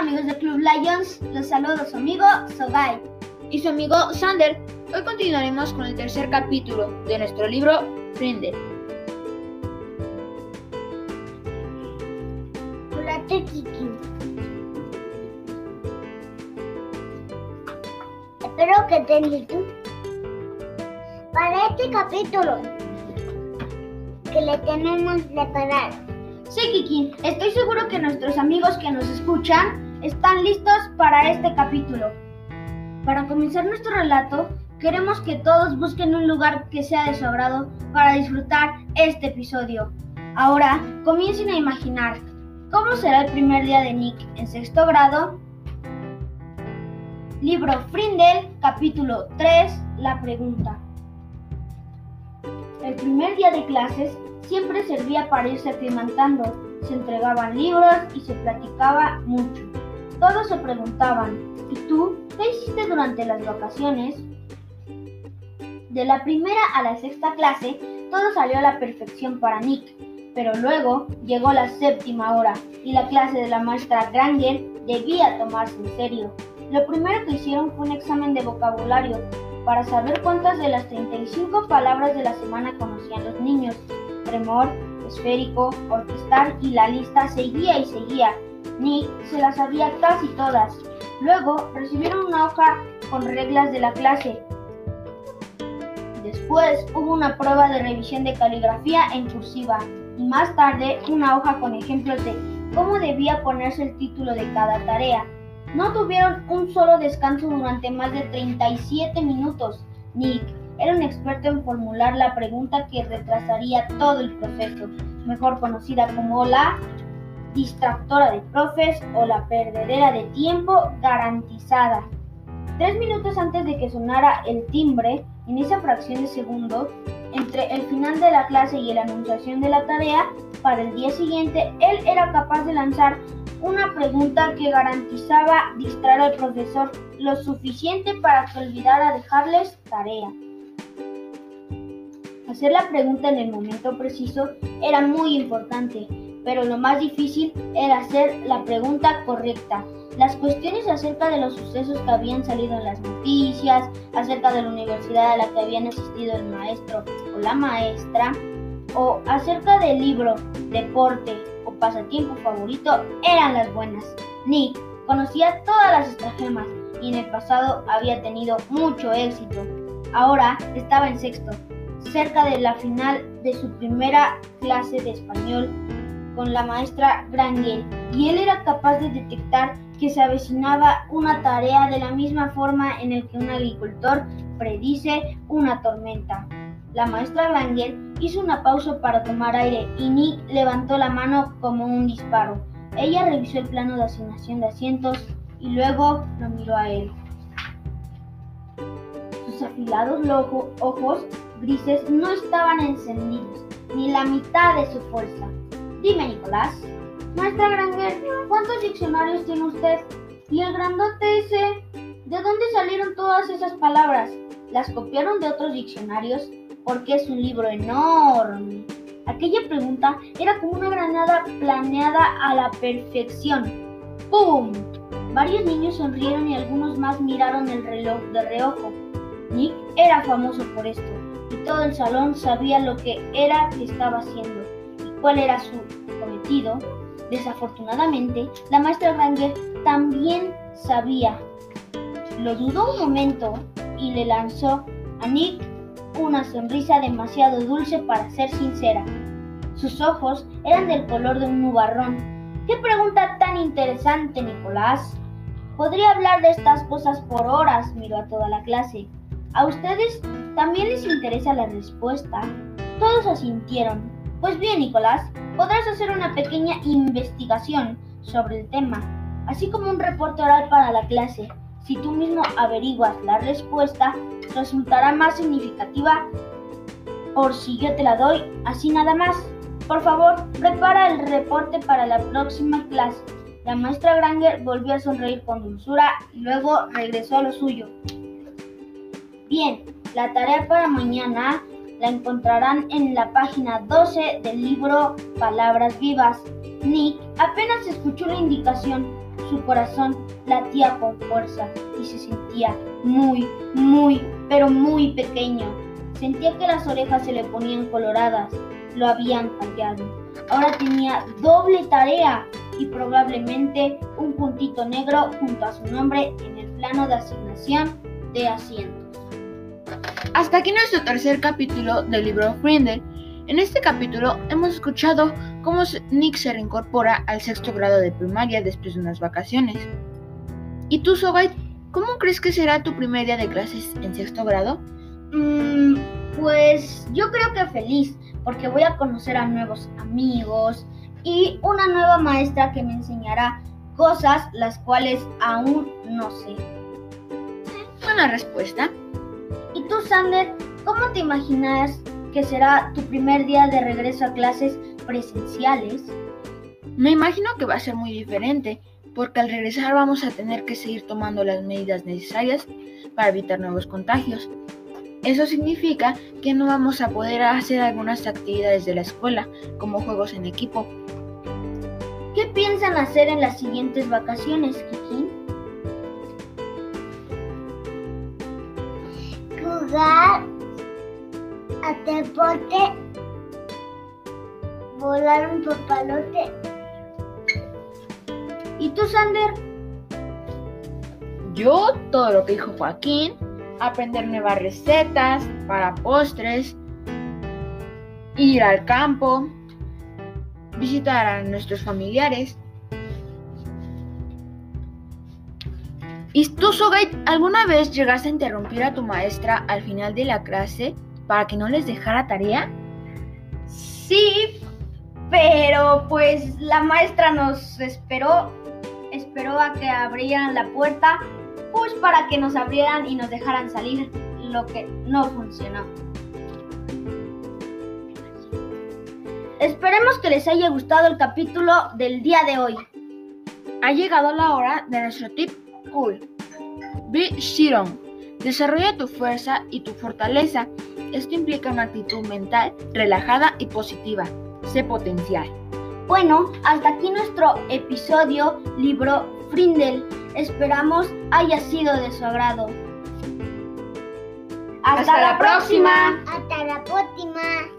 amigos del Club Lions? Los saludo su amigo Sogai y su amigo Sander. Hoy continuaremos con el tercer capítulo de nuestro libro Frindel. Hola, Kiki. Espero que estén listos para este capítulo que le tenemos preparado. Sí, Kiki, estoy seguro que nuestros amigos que nos escuchan están listos para este capítulo. Para comenzar nuestro relato, queremos que todos busquen un lugar que sea de su agrado para disfrutar este episodio. Ahora, comiencen a imaginar cómo será el primer día de Nick en sexto grado. Libro Frindel, capítulo 3, La pregunta. El primer día de clases siempre servía para irse aclimatando. Se entregaban libros y se platicaba mucho. Todos se preguntaban, ¿y tú qué hiciste durante las vacaciones? De la primera a la sexta clase, todo salió a la perfección para Nick, pero luego llegó la séptima hora y la clase de la maestra Granger debía tomarse en serio. Lo primero que hicieron fue un examen de vocabulario para saber cuántas de las 35 palabras de la semana conocían los niños. Tremor, esférico, orquestal y la lista seguía y seguía. Nick se las sabía casi todas. Luego recibieron una hoja con reglas de la clase. Después hubo una prueba de revisión de caligrafía en cursiva y más tarde una hoja con ejemplos de cómo debía ponerse el título de cada tarea. No tuvieron un solo descanso durante más de 37 minutos. Nick era un experto en formular la pregunta que retrasaría todo el proceso, mejor conocida como la distractora de profes o la perdedera de tiempo garantizada. Tres minutos antes de que sonara el timbre, en esa fracción de segundo, entre el final de la clase y la anunciación de la tarea, para el día siguiente, él era capaz de lanzar una pregunta que garantizaba distraer al profesor lo suficiente para que olvidara dejarles tarea. Hacer la pregunta en el momento preciso era muy importante, pero lo más difícil era hacer la pregunta correcta. Las cuestiones acerca de los sucesos que habían salido en las noticias, acerca de la universidad a la que habían asistido el maestro o la maestra, o acerca del libro, deporte o pasatiempo favorito eran las buenas. Nick conocía todas las estratagemas y en el pasado había tenido mucho éxito. Ahora estaba en sexto, cerca de la final de su primera clase de español con la maestra Grangel, y él era capaz de detectar que se avecinaba una tarea de la misma forma en el que un agricultor predice una tormenta. La maestra Grangel hizo una pausa para tomar aire y Nick levantó la mano como un disparo. Ella revisó el plano de asignación de asientos y luego lo miró a él. Sus afilados ojos grises no estaban encendidos, ni la mitad de su fuerza. Dime, Nicolás. Maestra Granger, ¿cuántos diccionarios tiene usted? ¿Y el grandote ese? ¿De dónde salieron todas esas palabras? ¿Las copiaron de otros diccionarios? Porque es un libro enorme. Aquella pregunta era como una granada planeada a la perfección. ¡Pum! Varios niños sonrieron y algunos más miraron el reloj de reojo. Nick era famoso por esto y todo el salón sabía lo que era que estaba haciendo cuál era su cometido. Desafortunadamente, la maestra Granger también sabía. Lo dudó un momento y le lanzó a Nick una sonrisa demasiado dulce para ser sincera. Sus ojos eran del color de un nubarrón. ¡Qué pregunta tan interesante, Nicolás! Podría hablar de estas cosas por horas, miró a toda la clase. ¿A ustedes también les interesa la respuesta? Todos asintieron. Pues bien, Nicolás, podrás hacer una pequeña investigación sobre el tema, así como un reporte oral para la clase. Si tú mismo averiguas la respuesta, resultará más significativa por si yo te la doy así nada más. Por favor, prepara el reporte para la próxima clase. La maestra Granger volvió a sonreír con dulzura y luego regresó a lo suyo. Bien, la tarea para mañana la encontrarán en la página 12 del libro Palabras Vivas. Nick apenas escuchó la indicación. Su corazón latía con fuerza y se sentía muy, muy, pero muy pequeño. Sentía que las orejas se le ponían coloradas. Lo habían cambiado. Ahora tenía doble tarea y probablemente un puntito negro junto a su nombre en el plano de asignación de asientos. Hasta aquí nuestro tercer capítulo del libro Frindle. En este capítulo hemos escuchado cómo Nick se reincorpora al sexto grado de primaria después de unas vacaciones. ¿Y tú, Sogait, cómo crees que será tu primer día de clases en sexto grado? Mm, pues yo creo que feliz, porque voy a conocer a nuevos amigos y una nueva maestra que me enseñará cosas las cuales aún no sé. Buena respuesta. ¿Y tú, Sander, cómo te imaginas que será tu primer día de regreso a clases presenciales? Me imagino que va a ser muy diferente, porque al regresar vamos a tener que seguir tomando las medidas necesarias para evitar nuevos contagios. Eso significa que no vamos a poder hacer algunas actividades de la escuela, como juegos en equipo. ¿Qué piensan hacer en las siguientes vacaciones, Kiki? Jugar a deporte, volar un papalote. ¿Y tú, Sander? Yo, todo lo que dijo Joaquín, aprender nuevas recetas para postres, ir al campo, visitar a nuestros familiares. ¿Y tú, Sogait, alguna vez llegaste a interrumpir a tu maestra al final de la clase para que no les dejara tarea? Sí, pero pues la maestra nos esperó, esperó a que abrieran la puerta, pues para que nos abrieran y nos dejaran salir, lo que no funcionó. Esperemos que les haya gustado el capítulo del día de hoy. Ha llegado la hora de nuestro tip cool. Be strong. Desarrolla tu fuerza y tu fortaleza. Esto implica una actitud mental relajada y positiva. Sé potencial. Bueno, hasta aquí nuestro episodio libro Frindel. Esperamos haya sido de su agrado. Hasta la próxima. Hasta la próxima.